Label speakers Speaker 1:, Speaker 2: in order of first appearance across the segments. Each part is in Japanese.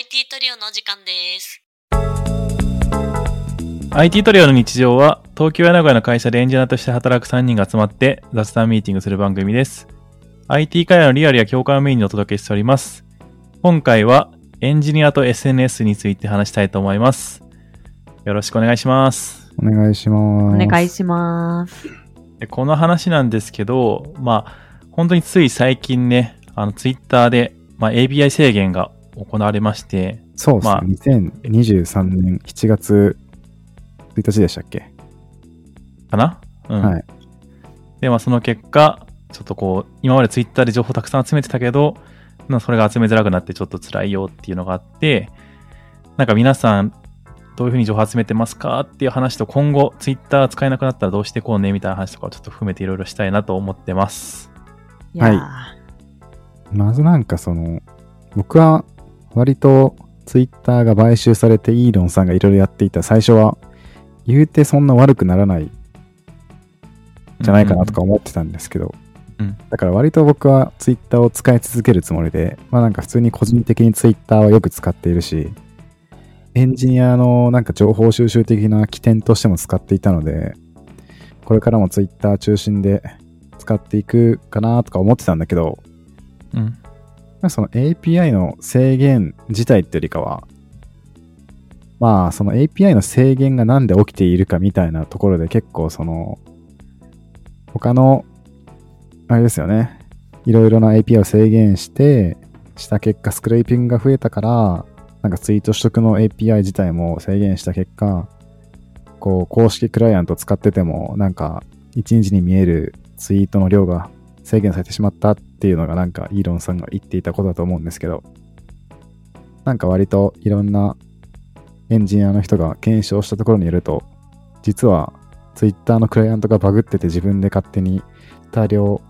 Speaker 1: IT トリオのお時間です。
Speaker 2: IT トリオの日常は東京や名古屋の会社でエンジニアとして働く3人が集まって雑談ミーティングする番組です。IT 会話のリアルや共感をメインにお届けしております。今回はエンジニアと SNS について話したいと思います。よろしくお願いします。
Speaker 3: お願いします。
Speaker 4: お願いします。
Speaker 2: でこの話なんですけど、まあ、本当につい最近ね、あの、ツイッターで、まあ、ABI 制限が行われまして、
Speaker 3: そうですね。
Speaker 2: まあ
Speaker 3: 2023年7月1日でしたっけ、
Speaker 2: かな？うん。
Speaker 3: はい。
Speaker 2: で、まあ、その結果、ちょっとこう、今までツイッターで情報たくさん集めてたけど、まあそれが集めづらくなってちょっと辛いよっていうのがあって、なんか皆さん、どういうふうに情報集めてますかっていう話と、今後、ツイッター使えなくなったらどうしてこうねみたいな話とかをちょっと含めていろいろしたいなと思ってます。
Speaker 4: いやー
Speaker 3: まずなんかその、僕は割とツイッターが買収されてイーロンさんがいろいろやっていた。最初は、言うてそんな悪くならないじゃないかなとか思ってたんですけど、
Speaker 2: うん。
Speaker 3: だから割と僕はツイッターを使い続けるつもりで、まあなんか普通に個人的にツイッターはよく使っているし、エンジニアのなんか情報収集的な起点としても使っていたので、これからもツイッター中心で使っていくかなとか思ってたんだけど、
Speaker 2: うん。
Speaker 3: その API の制限自体ってよりかは、まあその API の制限がなんで起きているかみたいなところで結構その、他の、あれですよね、いろいろな API を制限して、した結果スクレーピングが増えたから、なんかツイート取得の API 自体も制限した結果、こう公式クライアント使ってても、なんか1日に見えるツイートの量が制限されてしまったっていうのがなんかイーロンさんが言っていたことだと思うんですけど、なんか割といろんなエンジニアの人が検証したところによると、実は Twitter のクライアントがバグってて自分で勝手に大量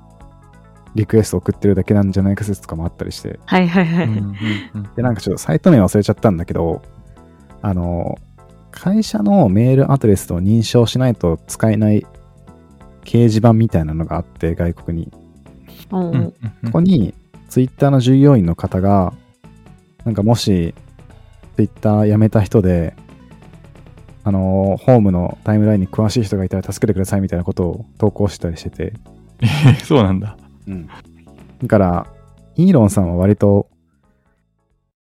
Speaker 3: リクエスト送ってるだけなんじゃないか説とかもあったりして、
Speaker 4: はいはいはい。
Speaker 2: うんうんうん
Speaker 3: で、なんかちょっとサイト名忘れちゃったんだけど、あの、会社のメールアドレスを認証しないと使えない掲示板みたいなのがあって、外国に。
Speaker 4: うん
Speaker 2: うんうん
Speaker 3: ここに、ツイッターの従業員の方が、なんかもし、ツイッター辞めた人で、あの、ホームのタイムラインに詳しい人がいたら助けてくださいみたいなことを投稿してたりしてて。
Speaker 2: そうなんだ。
Speaker 3: だから、イーロンさんは割と、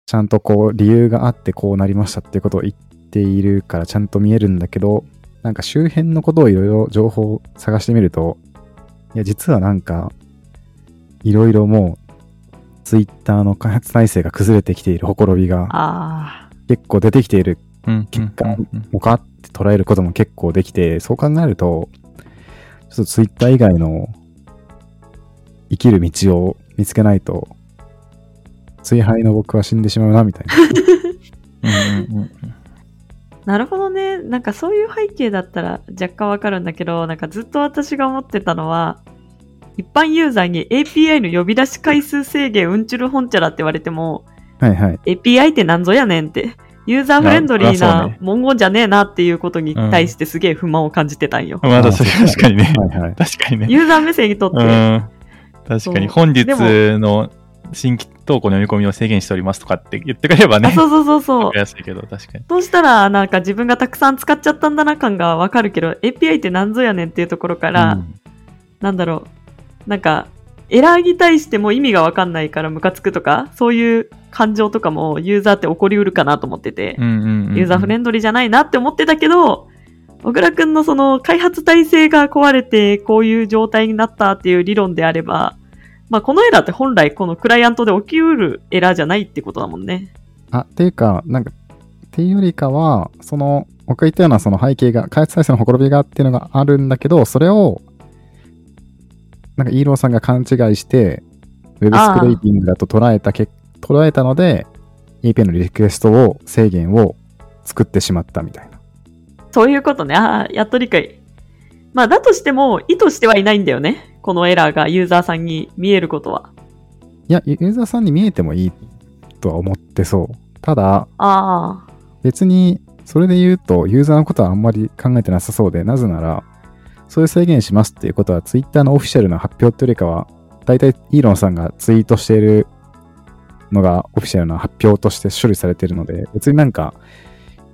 Speaker 3: ちゃんとこう、理由があってこうなりましたっていうことを言っているからちゃんと見えるんだけど、なんか周辺のことをいろいろ情報を探してみると、いや、実はなんか、いろいろもう、ツイッターの開発体制が崩れてきているほころびが
Speaker 4: あ
Speaker 3: 結構出てきている
Speaker 2: うん
Speaker 3: 結果
Speaker 2: うんうん
Speaker 3: のかって捉えることも結構できて、そう考えると、ちょっとツイッター以外の生きる道を見つけないと、追廃の僕は死んでしまうな、みたいな。
Speaker 2: うんうんうん
Speaker 4: ー。なるほどね。なんかそういう背景だったら若干わかるんだけど、なんかずっと私が思ってたのは、一般ユーザーに API の呼び出し回数制限うんちゅるほんちゃらって言われても、
Speaker 3: はいはい。
Speaker 4: API ってなんぞやねんって、ユーザーフレンドリーな文言じゃねえなっていうことに対してすげえ不満を感じてたんよ。
Speaker 2: まだそれ
Speaker 3: あ
Speaker 2: 確かにね。
Speaker 3: はいはい。
Speaker 2: 確かにね。
Speaker 4: ユーザー目線にとって、
Speaker 2: うん。確かに、本日の新規投稿の読み込みを制限しておりますとかって言ってくれればね。
Speaker 4: あそうそうそうそう。
Speaker 2: やすいけど、確かに。
Speaker 4: そうしたら、なんか自分がたくさん使っちゃったんだな感がわかるけど、API って何ぞやねんっていうところから、
Speaker 3: うん
Speaker 4: なんだろう、なんか、エラーに対しても意味がわかんないからムカつくとか、そういう感情とかもユーザーって起こりうるかなと思ってて、
Speaker 2: うんうんうんうん
Speaker 4: ユーザーフレンドリーじゃないなって思ってたけど、小倉くんのその開発体制が壊れてこういう状態になったっていう理論であれば、まあこのエラーって本来このクライアントで起きうるエラーじゃないってことだもんね。
Speaker 3: あ、っていうか、なんか、っていうよりかは、その、僕が言ったようなその背景が、開発体制のほころびがっていうのがあるんだけど、それを、なんかイーロンさんが勘違いして、ウェブスクレーピングだと捉えたけ、捉えたので、API のリクエストを、制限を作ってしまったみたいな。
Speaker 4: そういうことね。ああ、やっと理解。まあだとしても意図してはいないんだよね。このエラーがユーザーさんに見えることは。
Speaker 3: いや、ユーザーさんに見えてもいいとは思ってそう。ただ、
Speaker 4: ああ。
Speaker 3: 別に、それで言うと、ユーザーのことはあんまり考えてなさそうで、なぜなら、そういう制限しますっていうことは、ツイッターのオフィシャルな発表っていうよりかは、大体イーロンさんがツイートしているのがオフィシャルな発表として処理されてるので、別になんか、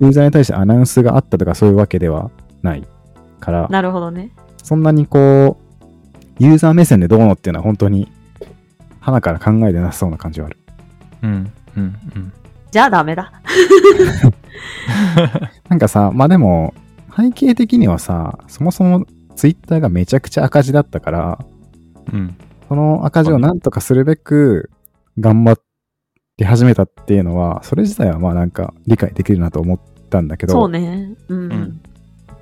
Speaker 3: ユーザーに対してアナウンスがあったとかそういうわけではないから、
Speaker 4: なるほどね。
Speaker 3: そんなにこう、ユーザー目線でどうのっていうのは本当に、鼻から考えてなさそうな感じはある。
Speaker 2: うん、うん、うん。
Speaker 4: じゃあダメだ。
Speaker 3: なんかさ、まあでも、背景的にはさ、そもそもツイッターがめちゃくちゃ赤字だったから、
Speaker 2: うん。
Speaker 3: その赤字をなんとかするべく頑張って始めたっていうのは、それ自体はまあなんか理解できるなと思ったんだけど、
Speaker 4: そうね。うん。
Speaker 2: うん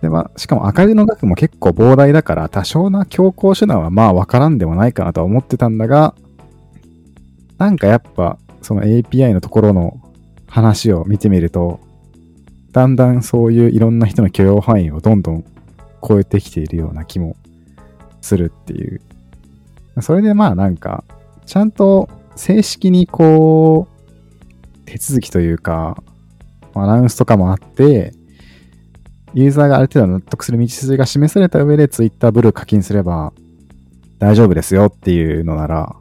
Speaker 3: でまあ、しかも赤字の額も結構膨大だから、多少な強行手段はまあわからんでもないかなとは思ってたんだが、なんかやっぱその API のところの話を見てみると、だんだんそういういろんな人の許容範囲をどんどん超えてきているような気もするっていう。それでまあなんか、ちゃんと正式にこう、手続きというか、アナウンスとかもあって、ユーザーがある程度納得する道筋が示された上で Twitter ブルー課金すれば大丈夫ですよっていうのなら、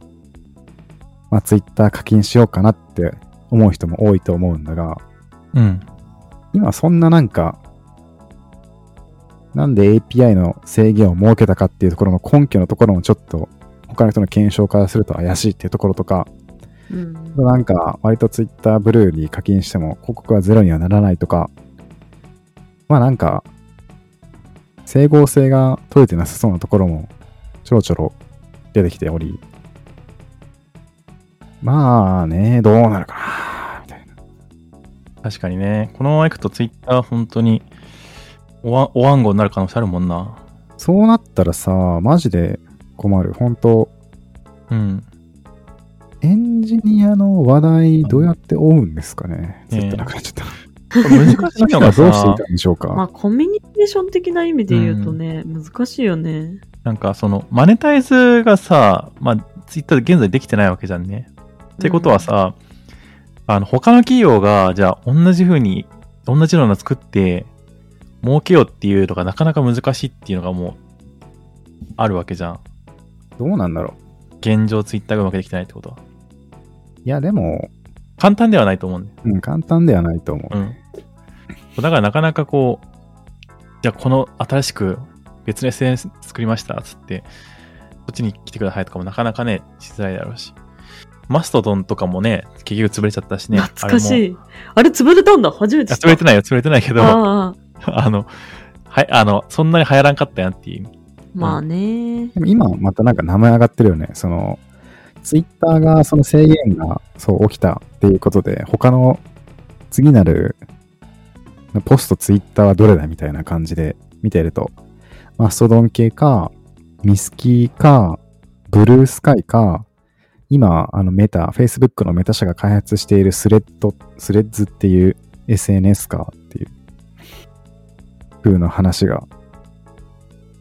Speaker 3: まあ Twitter 課金しようかなって思う人も多いと思うんだが、
Speaker 2: うん。
Speaker 3: 今そんななんか、なんで API の制限を設けたかっていうところの根拠のところもちょっと他の人の検証からすると怪しいっていうところとか、
Speaker 4: うん。
Speaker 3: なんか割と Twitter ブルーに課金しても広告はゼロにはならないとか、まあなんか、整合性が取れてなさそうなところもちょろちょろ出てきており、まあね、どうなるかな、みたいな。
Speaker 2: 確かにね。このままいくとツイッター本当におわお暗号になる可能性あるもんな。
Speaker 3: そうなったらさ、マジで困る。本当
Speaker 2: うん。
Speaker 3: エンジニアの話題どうやって追うんですかね。
Speaker 2: ねえ
Speaker 3: ずっとなくなっちゃった。
Speaker 2: 難しいのが
Speaker 3: どうしてい
Speaker 2: さ
Speaker 3: た、んでしょうか。
Speaker 4: まあ、コミュニケーション的な意味で言うとね、難しいよね。
Speaker 2: なんかそのマネタイズがさ、まあツイッターで現在できてないわけじゃんね。ってことはさ、あの他の企業がじゃあ同じ風に同じようなの作って儲けようっていうのがなかなか難しいっていうのがもうあるわけじゃん。
Speaker 3: どうなんだろ
Speaker 2: 現状ツイッターがうまくできてないってことは。
Speaker 3: う。いや、でも、
Speaker 2: 簡単ではないと思うんだよ。
Speaker 3: うん、簡単ではないと思う。
Speaker 2: うん。だからなかなかこう、じゃあこの新しく別の SNS 作りましたっつって、こっちに来てくださいとかもなかなかね、しづらいだろうし。マストドンとかもね、結局潰れちゃったしね。
Speaker 4: 懐かし
Speaker 2: あれも。
Speaker 4: い。あれ潰れたんだ。初めて知った。
Speaker 2: 潰れてないよ、潰れてないけど、あ
Speaker 4: あ あ、
Speaker 2: の、はい、あの、そんなに流行らんかったやんっていう。
Speaker 4: まあね。
Speaker 3: でも今またなんか名前上がってるよね。その、ツイッターがその制限がそう起きたっていうことで、他の次なるポストツイッターはどれだみたいな感じで見てると、マストドン系か、ミスキーか、ブルースカイか、今、あのメタ、Facebook のメタ社が開発しているスレッド、スレッズっていう SNS かっていう風な話が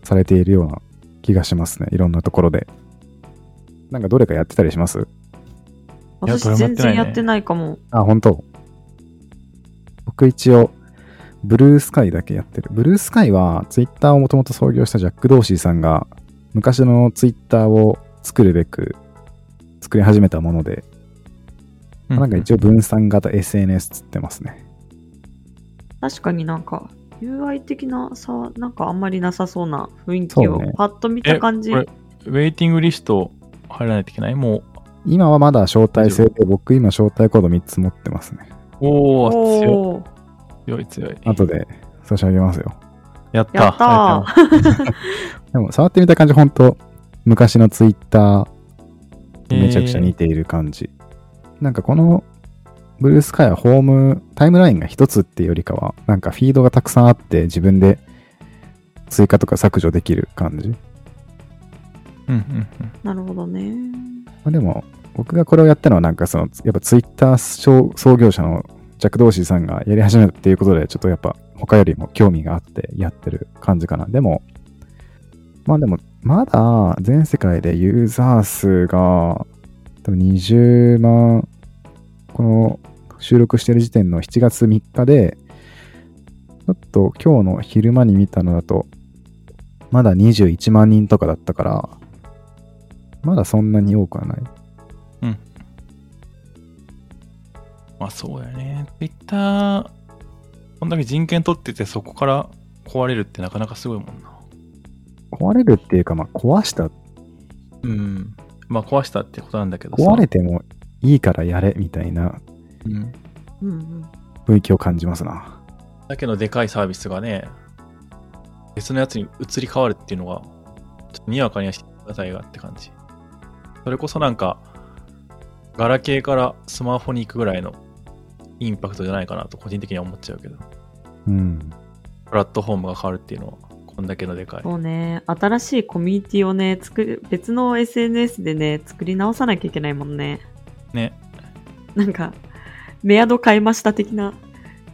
Speaker 3: されているような気がしますね。いろんなところで。なんかどれかやってたりします？
Speaker 4: 私全然やってないかも。
Speaker 3: あ、本当？僕一応、ブルースカイだけやってる。ブルースカイは、ツイッターをもともと創業したジャック・ドーシーさんが、昔のツイッターを作るべく、作り始めたもので、なんか一応分散型 SNS つってますね。
Speaker 4: 確かになんか、UI 的な差はなんかあんまりなさそうな雰囲気を
Speaker 3: そうね
Speaker 4: パッと見た感じ。
Speaker 2: これ、ウェイティングリスト入らないといけない？も
Speaker 3: 今はまだ招待制で、僕今招待コード3つ持ってますね。
Speaker 2: う、おー、強い、
Speaker 4: おー
Speaker 2: 強い、強い。
Speaker 3: 後で差し上げますよ。
Speaker 2: やった。
Speaker 4: やったー。
Speaker 3: でも触ってみた感じ、ほんと、昔のツイッターとめちゃくちゃ似ている感じ。なんかこの、ブルースカイはホーム、タイムラインが一つっていうよりかは、なんかフィードがたくさんあって自分で追加とか削除できる感じ。
Speaker 2: うんうんうん。
Speaker 4: なるほどね。
Speaker 3: まあ、でも、僕がこれをやったのはなんかその、やっぱツイッター創業者のジャック・ドーシーさんがやり始めたっていうことで、ちょっとやっぱ他よりも興味があってやってる感じかな。でも、まあでも、まだ全世界でユーザー数が多分20万、この収録してる時点の7月3日で、ちょっと今日の昼間に見たのだと、まだ21万人とかだったから、まだそんなに多くはない。
Speaker 2: まあそうやね。Twitter、こんだけ人権取っててそこから壊れるってなかなかすごいもんな。
Speaker 3: 壊れるっていうか、まあ壊した、
Speaker 2: うん。まあ壊したってことなんだけどさ。
Speaker 3: 壊れてもいいからやれみたいな
Speaker 2: うん。
Speaker 4: うんうん。
Speaker 3: 雰囲気を感じますな。
Speaker 2: だけのでかいサービスがね、別のやつに移り変わるっていうのが、ちょっとにわかにはしてくださいがって感じ。それこそなんか、ガラケーからスマホに行くぐらいのインパクトじゃないかなと個人的には思っちゃうけど、
Speaker 3: うん。
Speaker 2: プラットフォームが変わるっていうのは、こんだけのでかい。
Speaker 4: そうね、新しいコミュニティをね、作る、別の SNS でね、作り直さなきゃいけないもんね。
Speaker 2: ね。
Speaker 4: なんか、メアド買いました的な、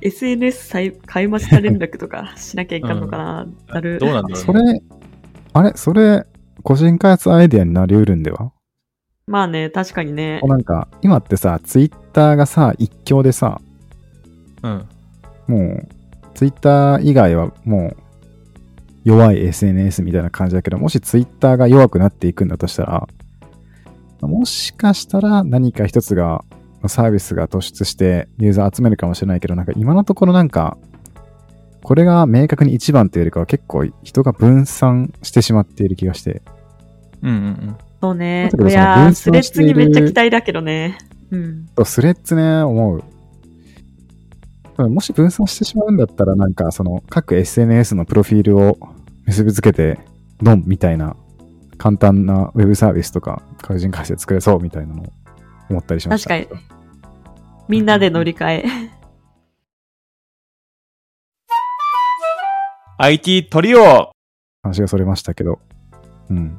Speaker 4: SNS さい買いました連絡とかしなきゃいかんのかな、なる。
Speaker 2: どうなんだろう、ね。
Speaker 3: それ、あれそれ、個人開発アイデアになりうるんでは？
Speaker 4: まあね、確かにね。
Speaker 3: なんか、今ってさ、ツイッターがさ、一強でさ、
Speaker 2: うん。
Speaker 3: もう、ツイッター以外はもう、弱い SNS みたいな感じだけど、もしツイッターが弱くなっていくんだとしたら、もしかしたら何か一つが、サービスが突出してユーザー集めるかもしれないけど、なんか今のところなんか、これが明確に一番というよりかは結構人が分散してしまっている気がして、
Speaker 2: うんうんうん。
Speaker 4: そうね。いやスレッズにめっちゃ期待だけどね。うん。
Speaker 3: スレッズね、思う。もし分散してしまうんだったら、なんかその各 SNS のプロフィールを結びつけて、ドンみたいな簡単なウェブサービスとか、個人開発で作れそうみたいなのを思ったりしました？
Speaker 4: 確かに。みんなで乗り換え。
Speaker 2: IT トリオ
Speaker 3: 話がそれましたけど。うん。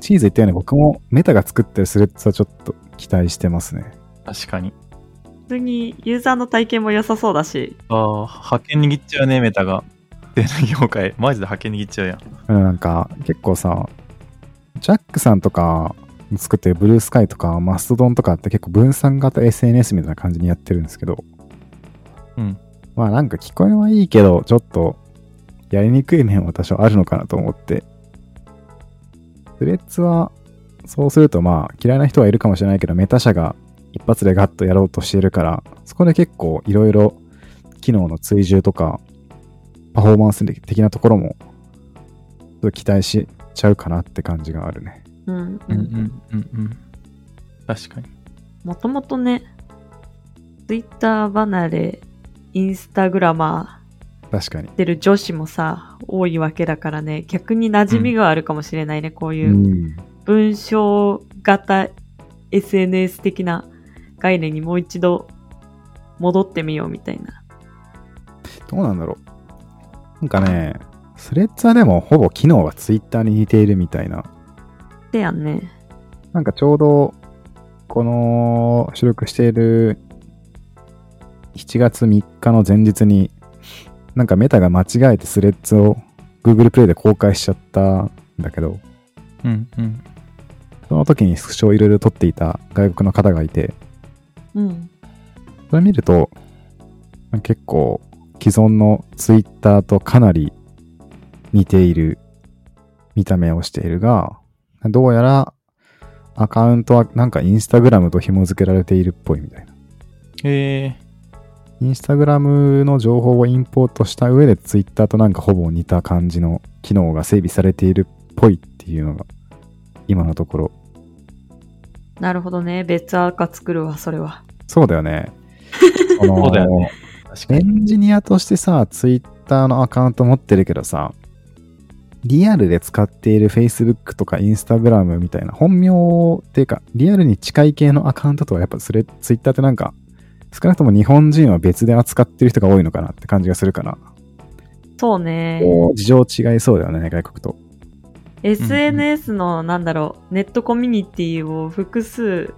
Speaker 3: チーズ言ったように僕もメタが作ってるスレッズはちょっと期待してますね。
Speaker 2: 確かに。
Speaker 4: 普通にユーザーの体験も良さそうだし。
Speaker 2: ああ、派遣握っちゃうね、メタが。で、業界。マジで派遣握っちゃうやん。
Speaker 3: うんなんか結構さ、ジャックさんとか作ってるブルースカイとかマストドンとかって結構分散型 SNS みたいな感じにやってるんですけど、
Speaker 2: うん。
Speaker 3: まあなんか聞こえはいいけど、ちょっとやりにくい面は多少あるのかなと思って。スレッズは、そうするとまあ嫌いな人はいるかもしれないけど、メタ社が一発でガッとやろうとしてるから、そこで結構いろいろ機能の追従とか、パフォーマンス的なところも、ちょっと期待しちゃうかなって感じがあるね。
Speaker 4: うん、
Speaker 2: うんうんうんうん。確かに。
Speaker 4: もともとね、ツイッター離れ、インスタグラマ
Speaker 3: 確かに。
Speaker 4: ー出る女子もさ、多いわけだからね、逆に馴染みがあるかもしれないね、こういううん文章型 SNS 的な概念にもう一度戻ってみようみたいな。
Speaker 3: どうなんだろう。なんかね、スレッズはでもほぼ機能がツイッターに似ているみたいな。
Speaker 4: でやんね。
Speaker 3: なんかちょうど、この収録している7月3日の前日に、なんかメタが間違えてスレッズを Google プレイで公開しちゃったんだけど、
Speaker 2: うんうん。
Speaker 3: その時にスクショをいろいろ撮っていた外国の方がいて、
Speaker 4: うん。
Speaker 3: それ見ると、結構既存の Twitter とかなり似ている見た目をしているが、どうやらアカウントはなんかインスタグラムと紐付けられているっぽいみたいな。
Speaker 2: へえ。
Speaker 3: インスタグラムの情報をインポートした上で Twitter となんかほぼ似た感じの機能が整備されているっぽいっていうのが今のところ。
Speaker 4: なるほどね。別アカ作るわ、それは。
Speaker 3: そうだよね。その
Speaker 2: そうだよね。
Speaker 3: エ
Speaker 2: に。
Speaker 3: ンジニアとしてさ、ツイッターのアカウント持ってるけどさ、リアルで使っている Facebook とか Instagram みたいな本名っていうか、リアルに近い系のアカウントとはやっぱそれ、ツイッターってなんか、少なくとも日本人は別で扱ってる人が多いのかなって感じがするから、
Speaker 4: そうね。
Speaker 3: 事情違いそうだよね、外国と。
Speaker 4: SNS の、なんだろう、ネットコミュニティを複数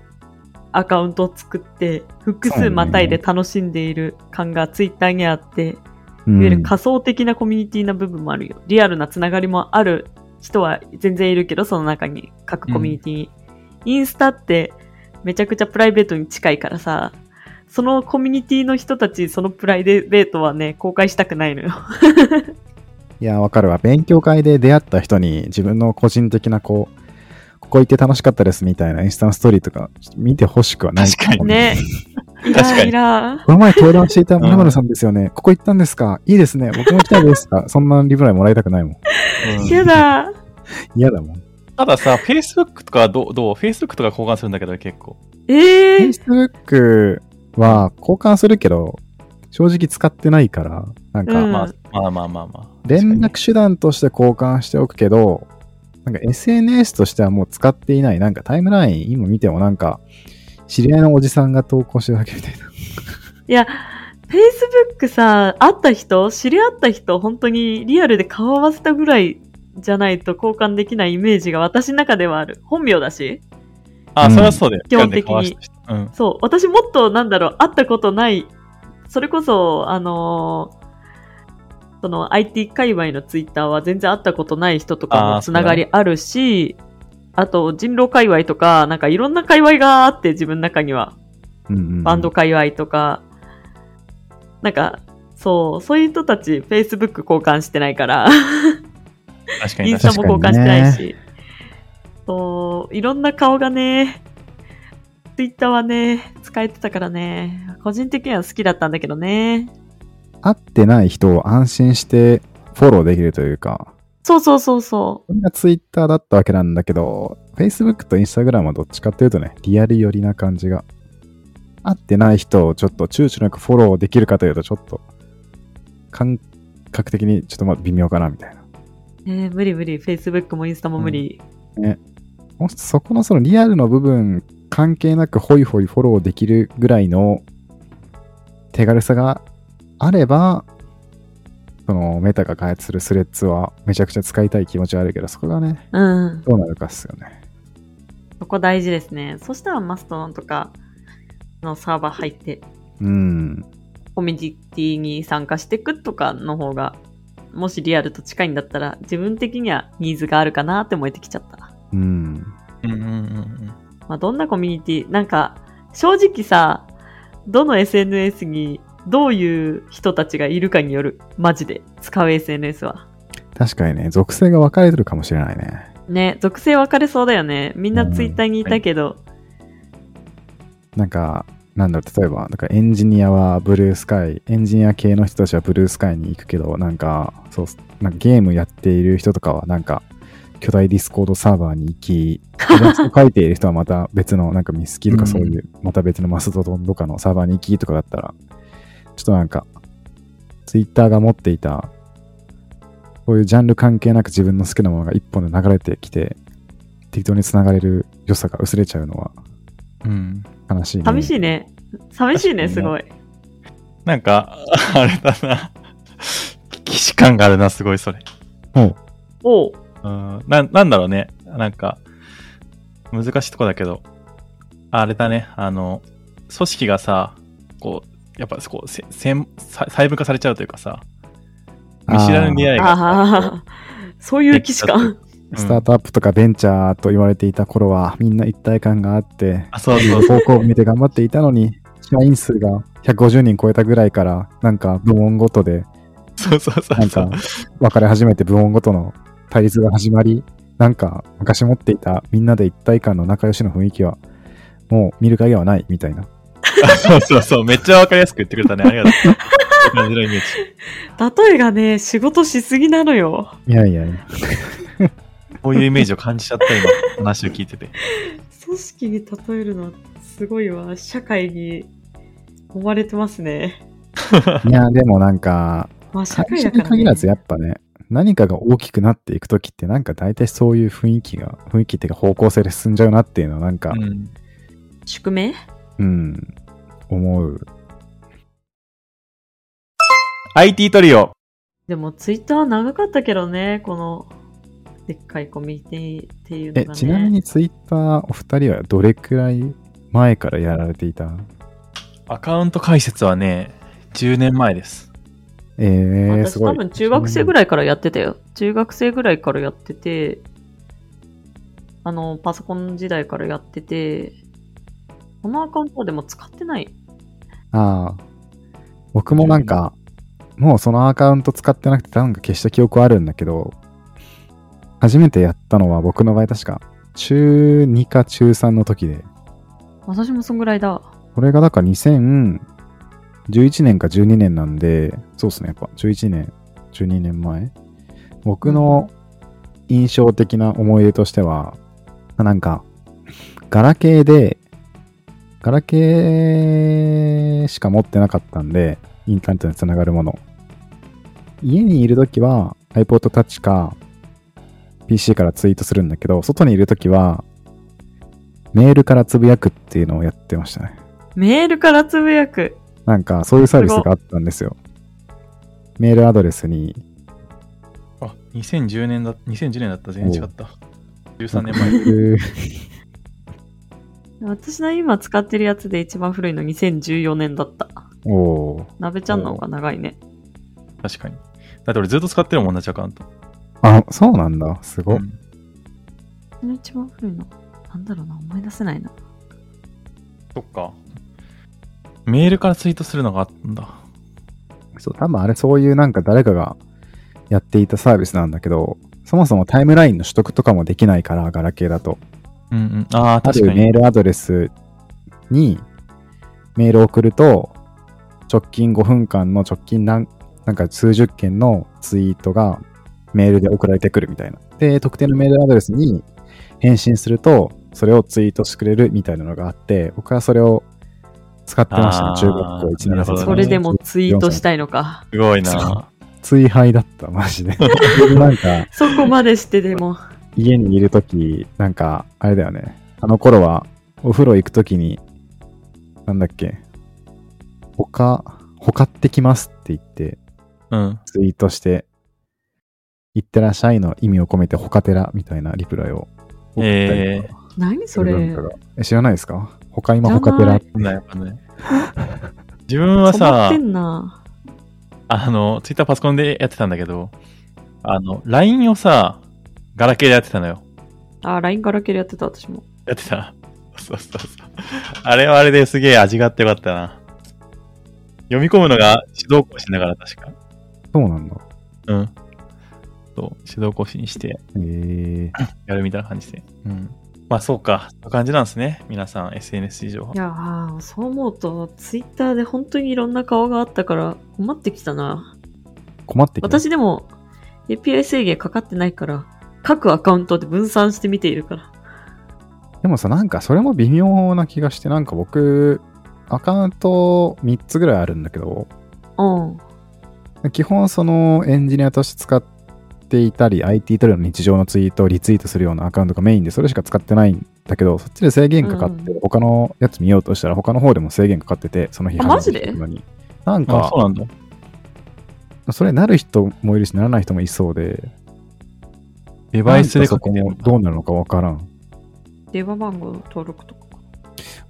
Speaker 4: アカウントを作って、複数またいで楽しんでいる感がツイッターにあって、
Speaker 3: う
Speaker 4: いわゆる
Speaker 3: ん、
Speaker 4: 仮想的なコミュニティな部分もあるよ。リアルなつながりもある人は全然いるけど、その中に、各コミュニティに。インスタってめちゃくちゃプライベートに近いからさ、そのコミュニティの人たち、そのプライベートはね、公開したくないのよ。
Speaker 3: いや、わかるわ。勉強会で出会った人に自分の個人的なこう、ここ行って楽しかったですみたいなインスタのストーリーとか見てほしくはない
Speaker 2: 確かに
Speaker 4: ね。い
Speaker 2: 確からに。
Speaker 3: この前登壇していたまるさんですよね。ここ行ったんですか？いいですね。僕も行きたいですか そんなリプライもらいたくないもん。
Speaker 2: うん
Speaker 4: やだ。
Speaker 3: 嫌だもん。
Speaker 2: たださ、Facebook とかどうどう ?Facebook とか交換するんだけど結構。
Speaker 4: ええ
Speaker 3: Facebook は交換するけど、正直使ってないから、なんか、
Speaker 4: うん
Speaker 2: まあ、まあまあまあまあ。
Speaker 3: 連絡手段として交換しておくけど、なんか SNS としてはもう使っていない。なんかタイムライン今見てもなんか、知り合いのおじさんが投稿してるだけみたいな。
Speaker 4: いや、Facebook さ、会った人、知り合った人、本当にリアルで顔合わせたぐらいじゃないと交換できないイメージが私の中ではある。本名だし。
Speaker 2: あ、それはそうだよ。
Speaker 4: 基本的に
Speaker 2: うん。
Speaker 4: そう。私もっと、なんだろう、会ったことない、それこそ、あのーその IT 界隈のツイッターは全然会ったことない人とかもつながりあるし、あと人狼界隈とか、なんかいろんな界隈があって自分の中には。
Speaker 3: うん
Speaker 4: バンド界隈とか、なんか、そう、そういう人たち Facebook 交換してないから、
Speaker 2: 確かに
Speaker 4: インスタ。も交換してないし、そう、いろんな顔がね、Twitter はね、使えてたからね、個人的には好きだったんだけどね。
Speaker 3: 会ってない人を安心してフォローできるというか、
Speaker 4: そうそうそうそ
Speaker 3: これが Twitter だったわけなんだけど、Facebook と Instagram はどっちかっていうとね、リアル寄りな感じが。会ってない人をちょっと躊躇なくフォローできるかというと、ちょっと、感覚的にちょっとまあ微妙かなみたいな。
Speaker 4: う。えー無理無理、Facebook もインスタも無理。
Speaker 3: もしそこのそのリアルの部分関係なくホイホイフォローできるぐらいの手軽さがあれば、そのメタが開発するスレッズはめちゃくちゃ使いたい気持ちはあるけど、そこがね、
Speaker 4: うん。
Speaker 3: どうなるかっすよね。
Speaker 4: そこ大事ですね。そしたらマストドンとかのサーバー入って、
Speaker 3: うん。
Speaker 4: コミュニティに参加していくとかの方が、もしリアルと近いんだったら、自分的にはニーズがあるかなって思えてきちゃった。
Speaker 3: うん。
Speaker 2: うんうんうんうん。
Speaker 4: まあ、どんなコミュニティ、なんか、正直さ、どの SNS にどういう人たちがいるかによる。マジで。使う SNS は。
Speaker 3: 確かにね、属性が分かれてるかもしれないね。
Speaker 4: ね、属性分かれそうだよね。みんなツイッターにいたけど。
Speaker 3: なんか、なんだろう、例えば、なんかエンジニアはブルースカイ、エンジニア系の人たちはブルースカイに行くけど、なんか、そう、なんかゲームやっている人とかは、なんか、巨大ディスコードサーバーに行き、イラスト描いている人はまた別の、なんかミスキーとかそういう、また別のマストドンとかのサーバーに行きとかだったら、ちょっとなんか、ツイッターが持っていた、そういうジャンル関係なく自分の好きなものが一本で流れてきて、適当に繋がれる良さが薄れちゃうのは
Speaker 2: うん。
Speaker 3: 悲しいね。
Speaker 4: 寂しいね。寂しいね、すごい。
Speaker 2: なんか、あれだな。既視感があるな、すごいそれ。
Speaker 3: おう
Speaker 4: おう。
Speaker 2: うん。な、なんだろうね。なんか、難しいとこだけど、あれだね。あの、組織がさ、こう、やっぱこう、せ専細細分化されちゃうというかさ、見知らぬ出会いがさ
Speaker 4: ああ、そういう既視感。
Speaker 2: うん
Speaker 3: スタートアップとかベンチャーと言われていた頃は、みんな一体感があって、
Speaker 2: あ、そうそうそう。
Speaker 3: 方向を見て頑張っていたのに、社員数が150人超えたぐらいから、なんか部門ごとで、
Speaker 2: そうそうそう
Speaker 3: なんか
Speaker 2: そう。
Speaker 3: 分かれ始めて部門ごとの対立が始まり、なんか昔持っていたみんなで一体感の仲良しの雰囲気は、もう見る影はないみたいな。
Speaker 2: そうそうそう。めっちゃわかりやすく言ってくれたね。ありがとう。感じのイメージ。
Speaker 4: 例えがね、仕事しすぎなのよ。
Speaker 3: いやいやいや。
Speaker 2: こういうイメージを感じちゃった、今、話を聞いてて。
Speaker 4: 組織に例えるのすごいわ。社会に揉まれてますね。
Speaker 3: いや、でもなんか、
Speaker 4: まあ社
Speaker 3: 会
Speaker 4: だから、ね。
Speaker 3: に限らずやっぱね、何かが大きくなっていくときって、なんか大体そういう雰囲気が、雰囲気っていうか方向性で進んじゃうなっていうのはなんか、
Speaker 2: うん。
Speaker 4: 宿命？
Speaker 3: うん、思う。
Speaker 2: IT トリオ。
Speaker 4: でもツイッター長かったけどね、このでっかいコミュニティっていうの
Speaker 3: え
Speaker 4: が、ね。
Speaker 3: ちなみにツイッターお二人はどれくらい前からやられていた？
Speaker 2: アカウント開設はね、10年前です。
Speaker 3: えー、すごい。
Speaker 4: 私多分中学生ぐらいからやってたよ。中学生ぐらいからやってて、あの、パソコン時代からやってて、このアカウントはでも使ってない？
Speaker 3: ああ。僕もなんか、もうそのアカウント使ってなくてなんか消した記憶はあるんだけど、初めてやったのは僕の場合確か中2か中3の時で、
Speaker 4: 私もそんぐらいだ。
Speaker 3: これがだから2011年か12年なんで、そうですね、やっぱ11年、12年前。僕の印象的な思い出としては、なんか、ガラケーで、ガラケーしか持ってなかったんで、インターネットにつながるもの。家にいるときは iPod Touch か PC からツイートするんだけど、外にいるときはメールからつぶやくっていうのをやってましたね。
Speaker 4: メールからつぶやく。
Speaker 3: なんかそういうサービスがあったんですよ。メールアドレスに、
Speaker 2: あ、2010年だ、2010年だった。全然違った。13年前。
Speaker 3: 前。
Speaker 4: 私の今使ってるやつで一番古いの2014年だった。
Speaker 3: おー
Speaker 4: なべちゃんの方が長いね。
Speaker 2: 確かに。だって俺ずっと使ってるもん、同じアカウント。
Speaker 3: あ、そうなんだ。すごっ。
Speaker 2: うん
Speaker 4: 私の一番古いの。なんだろうな、思い出せないな。
Speaker 2: そっか。メールからツイートするのがあったんだ。
Speaker 3: そう、多分あれそういうなんか誰かがやっていたサービスなんだけど、そもそもタイムラインの取得とかもできないから、ガラケーだと。
Speaker 2: うんうん。ああ、
Speaker 3: あ
Speaker 2: 確かに。
Speaker 3: るメールアドレスにメールを送ると、直近5分間の直近何、なんか数十件のツイートがメールで送られてくるみたいな。で、特定のメールアドレスに返信すると、それをツイートしてくれるみたいなのがあって、僕はそれを使ってましたね、
Speaker 2: あー
Speaker 3: 中学校1年生
Speaker 2: なるほどね
Speaker 4: それでもツイートしたいのか。
Speaker 2: すごいな。
Speaker 3: 追廃だった、マジで。なんか、
Speaker 4: そこまでしてでも。
Speaker 3: 家にいるとき、なんか、あれだよね。あの頃は、お風呂行くときに、なんだっけ、他、他ってきますって言って、
Speaker 2: うん。
Speaker 3: ツイートして、行ってらっしゃいの意味を込めて、他寺みたいなリプライを送ったり
Speaker 2: え
Speaker 3: とか
Speaker 4: 何それ？
Speaker 3: 知らないですか？他今
Speaker 4: 知らない
Speaker 3: 他寺
Speaker 2: ー、ないわかんない。自分はさ。あの、ツイッターパソコンでやってたんだけど、あの、LINE をさ、ガラケーでやってたのよ。
Speaker 4: あ、LINE ガラケーでやってた、私も。
Speaker 2: やってた？そうそうそう。あれはあれですげえ味があってよかったな。読み込むのが指導講師だから確か。
Speaker 3: そうなんだ。
Speaker 2: うん。そう、指導講師にして
Speaker 3: えー、
Speaker 2: やるみたいな感じで。うん。まあそうか。そういう感じなんですね。皆さん SNS 事情はい
Speaker 4: やー、そう思うと、ツイッターで本当にいろんな顔があったから困ってきたな。
Speaker 3: 困ってきた。
Speaker 4: 私でも API 制限かかってないから、各アカウントで分散して見ているから。
Speaker 3: でもさ、なんかそれも微妙な気がして、なんか僕、アカウント3つぐらいあるんだけど、
Speaker 4: うん。
Speaker 3: 基本そのエンジニアとして使っていたり、IT トレの日常のツイートをリツイートするようなアカウントがメインで、それしか使ってないんだけど、そっちで制限かかって
Speaker 4: う、
Speaker 3: 他のやつ見ようとしたら、他の方でも制限かかってて、その日
Speaker 4: あマジで
Speaker 3: 始めてるのに。なん
Speaker 2: あ、
Speaker 3: か
Speaker 2: そう、なんだ。
Speaker 3: それなる人もいるし、ならない人もいそうで、
Speaker 2: デバイスで
Speaker 3: こどうなるのかわからん。
Speaker 4: 電話番号の登録とか。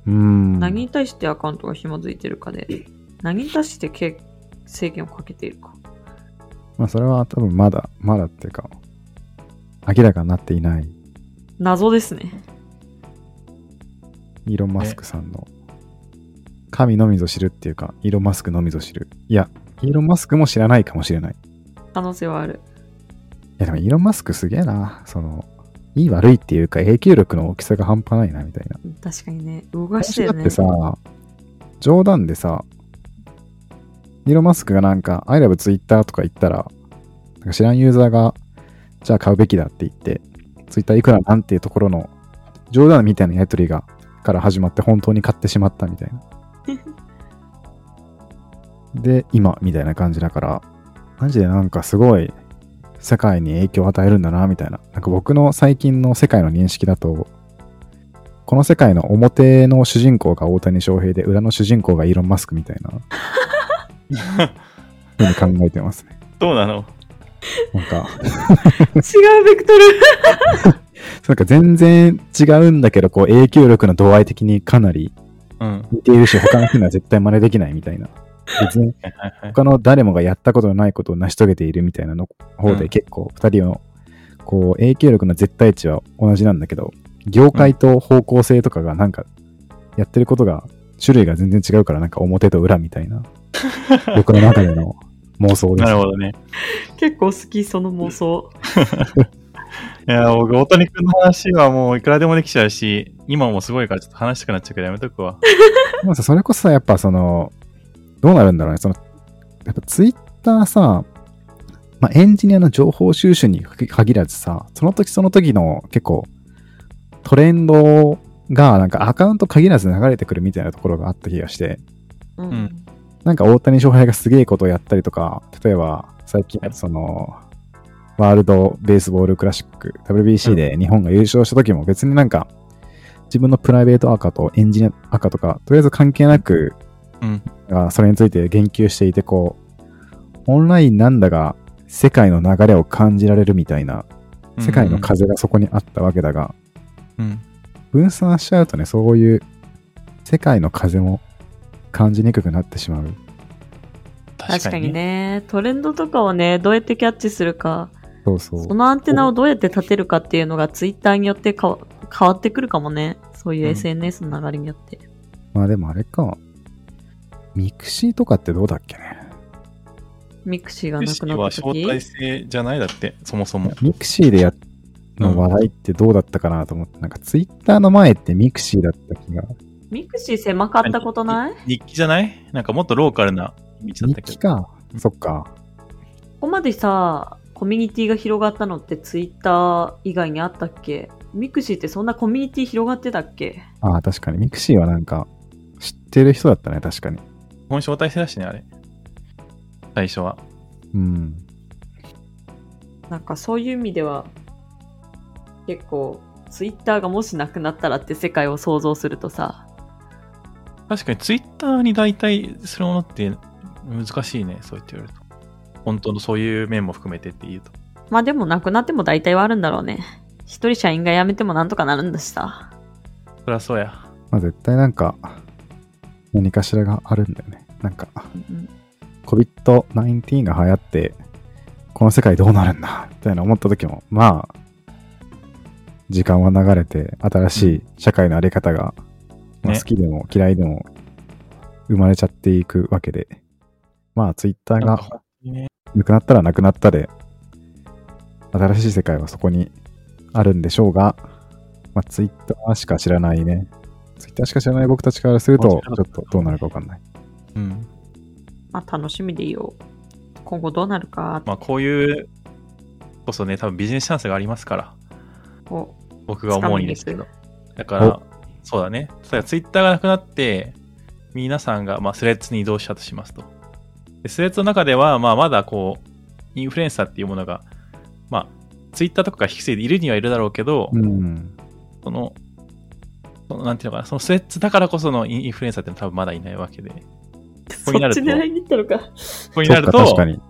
Speaker 3: うーん。
Speaker 4: 何に対してアカウントが紐づいてるかで、何に対してけ制限をかけているか。
Speaker 3: まあそれは多分まだ、まだっていうか、明らかになっていない
Speaker 4: 謎ですね。
Speaker 3: イーロン・マスクさんの神のみぞ知るっていうか、イーロン・マスクのみぞ知る。いや、イーロン・マスクも知らないかもしれない。い
Speaker 4: 可能性はある。
Speaker 3: や、でもイーロン・マスクすげえな。その、いい悪いっていうか影響力の大きさが半端ないな、みたいな。
Speaker 4: 確かにね、動かしてるね
Speaker 3: だって。さ、冗談でさ、イーロン・マスクがなんか、I love Twitter とか言ったら、なんか知らんユーザーが、じゃあ買うべきだって言って、Twitter いくらなんていうところの、冗談みたいなやりとりが、から始まって本当に買ってしまったみたいな。で、今、みたいな感じだから、マジでなんかすごい、世界に影響を与えるんだな、みたいな。なんか僕の最近の世界の認識だと、この世界の表の主人公が大谷翔平で、裏の主人公がイーロン・マスクみたいな、ふうに考えてますね。
Speaker 2: そうなの？
Speaker 3: なんか、
Speaker 4: 違うベクトル。
Speaker 3: なんか全然違うんだけど、こう影響力の度合い的にかなり
Speaker 2: うん。
Speaker 3: 似ているし、他の人には絶対真似できないみたいな。別に。他の誰もがやったことのないことを成し遂げているみたいなの方
Speaker 2: うん
Speaker 3: で結構二人のこう影響力の絶対値は同じなんだけど、業界と方向性とかがなんかやってることが種類が全然違うからなんか表と裏みたいな 僕の中での妄想です。
Speaker 2: なるほどね。
Speaker 4: 結構好き、その妄想。
Speaker 2: いや、僕、大谷君の話はもういくらでもできちゃうし、今もすごいからちょっと話したくなっちゃうけどやめとくわ。
Speaker 3: でもさ、それこそさ、やっぱその、どうなるんだろうね。その、やっぱツイッターさ、まあ、エンジニアの情報収集に限らずさ、その時その時の結構トレンドがなんかアカウント限らず流れてくるみたいなところがあった気がして、
Speaker 4: うん。
Speaker 2: ん
Speaker 3: なんか大谷翔平がすげえことをやったりとか、例えば最近その、ワールドベースボールクラシック、WBC で日本が優勝した時も別になんか自分のプライベート赤とエンジニア赤とか、とりあえず関係なく、
Speaker 2: うん。
Speaker 3: がそれについて言及していて、こう、オンラインなんだが世界の流れを感じられるみたいな、世界の風がそこにあったわけだが、
Speaker 2: うん。
Speaker 3: 分散しちゃうとね、そういう世界の風も感じにくくなってしまう。
Speaker 4: 確かに。ね、トレンドとかをね、どうやってキャッチするか、
Speaker 3: そうそう。
Speaker 4: そのアンテナをどうやって立てるかっていうのがツイッターによって変わってくるかもね。そういう
Speaker 2: うん
Speaker 4: SNS の流れによって。
Speaker 3: まあでもあれか。ミクシーとかってどうだっけね？
Speaker 4: ミクシーが
Speaker 2: ミ
Speaker 4: なくな
Speaker 2: クシーは招
Speaker 4: った時
Speaker 2: 待制じゃないだって、そもそも。
Speaker 3: ミクシーでやの話題ってどうだったかなと思って、なんかツイッターの前ってミクシーだった気が。
Speaker 4: ミクシー狭かったことない？こ
Speaker 2: 日記じゃない？なんかもっとローカルな道だったけど。
Speaker 3: 日記か。そっか。
Speaker 4: こまでさ、コミュニティが広がったのってツイッター以外にあったっけ？ミクシーってそんなコミュニティ広がってたっけ？
Speaker 3: ああ、確かに。ミクシーはなんか、知ってる人だったね、確かに。
Speaker 2: 本招待制だしね、あれ。最初は。
Speaker 3: うん。
Speaker 4: なんかそういう意味では、結構、ツイッターがもしなくなったらって世界を想像するとさ、
Speaker 2: 確かにツイッターに代替するものって難しいね、そう言って言われると。本当のそういう面も含めてって言うと。
Speaker 4: まあでもなくなっても大体はあるんだろうね。一人社員が辞めてもなんとかなるんだしさ。
Speaker 2: そりゃそうや。
Speaker 3: まあ絶対なんか、何かしらがあるんだよね。なんか、
Speaker 4: うん、
Speaker 3: COVID-19 が流行って、この世界どうなるんだみたいな思った時も、まあ、時間は流れて、新しい社会のあり方が、まあ、
Speaker 2: ね。
Speaker 3: 好きでも嫌いでも生まれちゃっていくわけで、まあ、ツイッターが
Speaker 2: な
Speaker 3: くなったらなくなったで、新しい世界はそこにあるんでしょうが、まあ、ツイッターしか知らないね。ツイッターしか知らない僕たちからすると、ちょっとどうなるかわかんない。
Speaker 2: うん。
Speaker 4: まあ楽しみでいいよ。今後どうなるか。
Speaker 2: まあこういう、こそね、多分ビジネスチャンスがありますから、
Speaker 4: を
Speaker 2: 僕が思うんですけど
Speaker 4: 掴。
Speaker 2: だから、そうだね。例えばツイッターがなくなって、皆さんが、まあ、スレッズに移動したとしますと。でスレッズの中では、まあ、まだこう、インフルエンサーっていうものが、まあ、ツイッターとかが引き継いでいるにはいるだろうけど、
Speaker 3: うん。
Speaker 2: その、そのなんていうのかな、そのスレッズだからこそのインフルエンサーって多分まだいないわけで、ここ
Speaker 4: そ
Speaker 2: になると
Speaker 4: っち狙いに行ったのか。
Speaker 2: ここになると、
Speaker 3: に。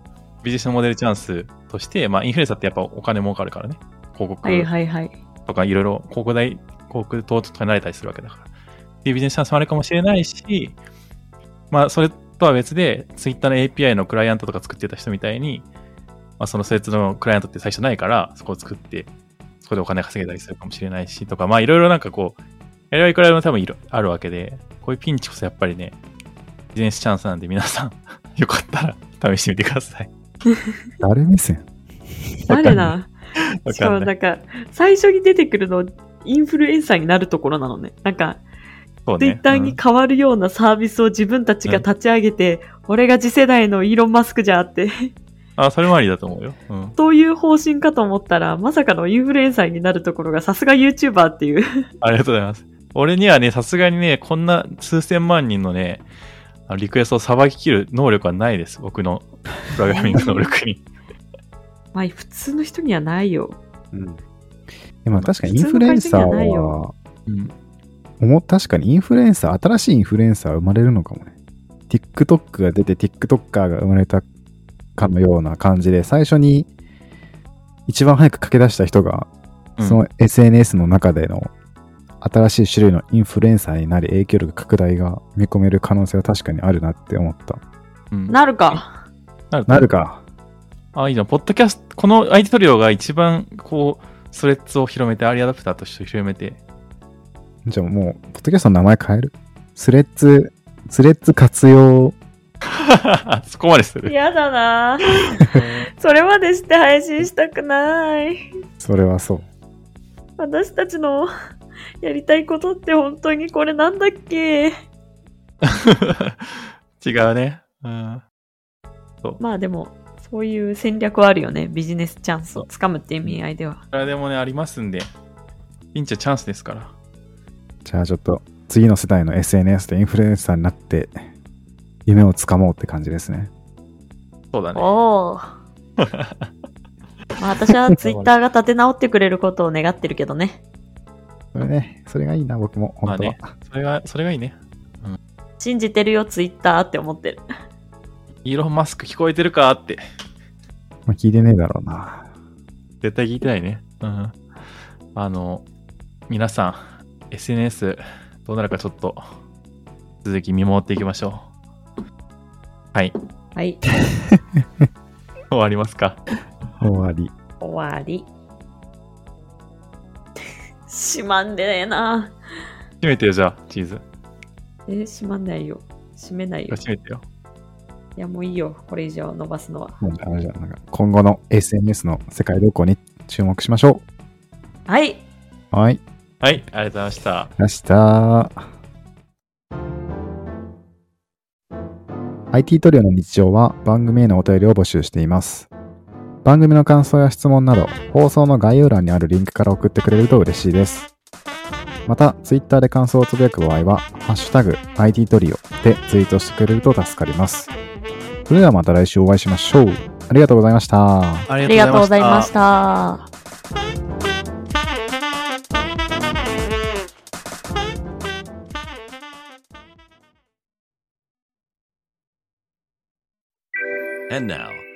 Speaker 2: ビジネスモデルチャンスとして、まあ、インフルエンサーってやっぱお金儲かるからね。広告
Speaker 4: はいはいはい。
Speaker 2: とかいろいろ広告代、広告等とかになれたりするわけだから。っていうビジネスチャンスもあるかもしれないし、まあ、それとは別で、ツイッターの API のクライアントとか作ってた人みたいに、まあ、そのスレッズのクライアントって最初ないから、そこを作って、そこでお金稼げたりするかもしれないし、とか、まあ、いろいろなんかこう、やりはいくらでも多分いろあるわけで、こういうピンチこそやっぱりね、ビジネスチャンスなんで皆さん、よかったら試してみてください。
Speaker 3: 誰目線？
Speaker 4: 誰なしか。もなんか、最初に出てくるの、インフルエンサーになるところなのね。なんか、
Speaker 2: ね
Speaker 4: ツイッターに変わるようなサービスを自分たちが立ち上げて、俺が次世代のイーロン・マスクじゃって、
Speaker 2: あ、それもありだと思うよ。うん。
Speaker 4: そういう方針かと思ったら、まさかのインフルエンサーになるところがさすが YouTuber っていう。
Speaker 2: ありがとうございます。俺にはね、さすがにね、こんな数千万人のね、あのリクエストをさばききる能力はないです。僕のプログラミング能力に。
Speaker 4: まあ、普通の人にはないよ。
Speaker 3: うん。でも確かにインフルエンサー
Speaker 4: は
Speaker 2: うん。
Speaker 3: 思確かにインフルエンサー、新しいインフルエンサー生まれるのかもね。TikTok が出て TikToker が生まれたかのような感じで、最初に一番早く駆け出した人が、
Speaker 2: うん
Speaker 3: その SNS の中での新しい種類のインフルエンサーになり影響力拡大が見込める可能性は確かにあるなって思った。
Speaker 2: うん、
Speaker 4: なるか。
Speaker 2: なる
Speaker 3: なるか。
Speaker 2: あ、いいじゃん。ポッドキャスト、この IT トリオが一番、こう、スレッズを広めて、アーリーアダプターとして広めて、
Speaker 3: じゃあもう、ポッドキャストの名前変える？スレッズ、スレッズ活用？
Speaker 2: そこまでする。
Speaker 4: 嫌だな それまでして配信したくない。
Speaker 3: それはそう。
Speaker 4: 私たちの やりたいことって本当にこれなんだっけ？
Speaker 2: 違うね。うん。
Speaker 4: まあでも、そういう戦略はあるよね。ビジネスチャンスをつかむって意味合いでは。
Speaker 2: それでもね、ありますんで。ピンチはチャンスですから。
Speaker 3: じゃあちょっと次の世代の SNS でインフルエンサーになって夢をつかもうって感じですね。
Speaker 2: そうだね。
Speaker 4: おお。まあ私はツイッターが立て直ってくれることを願ってるけどね。
Speaker 3: それね、それがいいな、僕も、本当は。
Speaker 2: まそれが、それがいいね。
Speaker 4: 信じてるよ、ツイッターって思ってる。
Speaker 2: イーロン・マスク聞こえてるかって。
Speaker 3: まあ、聞いてねえだろうな。
Speaker 2: 絶対聞いてないね。うん。あの、皆さん、SNS どうなるかちょっと、続き見守っていきましょう。はい。
Speaker 4: はい。
Speaker 2: 終わりますか。
Speaker 3: 終わり。
Speaker 4: 終わり。しまんでねえな。
Speaker 2: 閉めてよ、じゃあ、チーズ。
Speaker 4: えー、しまんないよ。閉めないよ。
Speaker 2: 閉めてよ。
Speaker 4: いや、もういいよ。これ以上伸ばすのは。
Speaker 3: もうあれじゃんなんか今後の SNS の世界動向に注目しましょ
Speaker 4: はい。
Speaker 3: う。はい。
Speaker 2: はい、ありがとうございました。
Speaker 3: ました。IT トリオの日常は番組へのお便りを募集しています。番組の感想や質問など、放送の概要欄にあるリンクから送ってくれると嬉しいです。また、Twitter で感想をつぶやく場合は、ハッシュタグ IT トリオでツイートしてくれると助かります。それではまた来週お会いしましょう。ありがとうございました。
Speaker 2: あ
Speaker 4: ありがとうございまし。た。
Speaker 5: And now,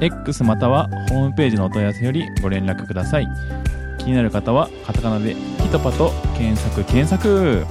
Speaker 2: X またはホームページのお問い合わせよりご連絡ください。気になる方はカタカナでキトパと検索検索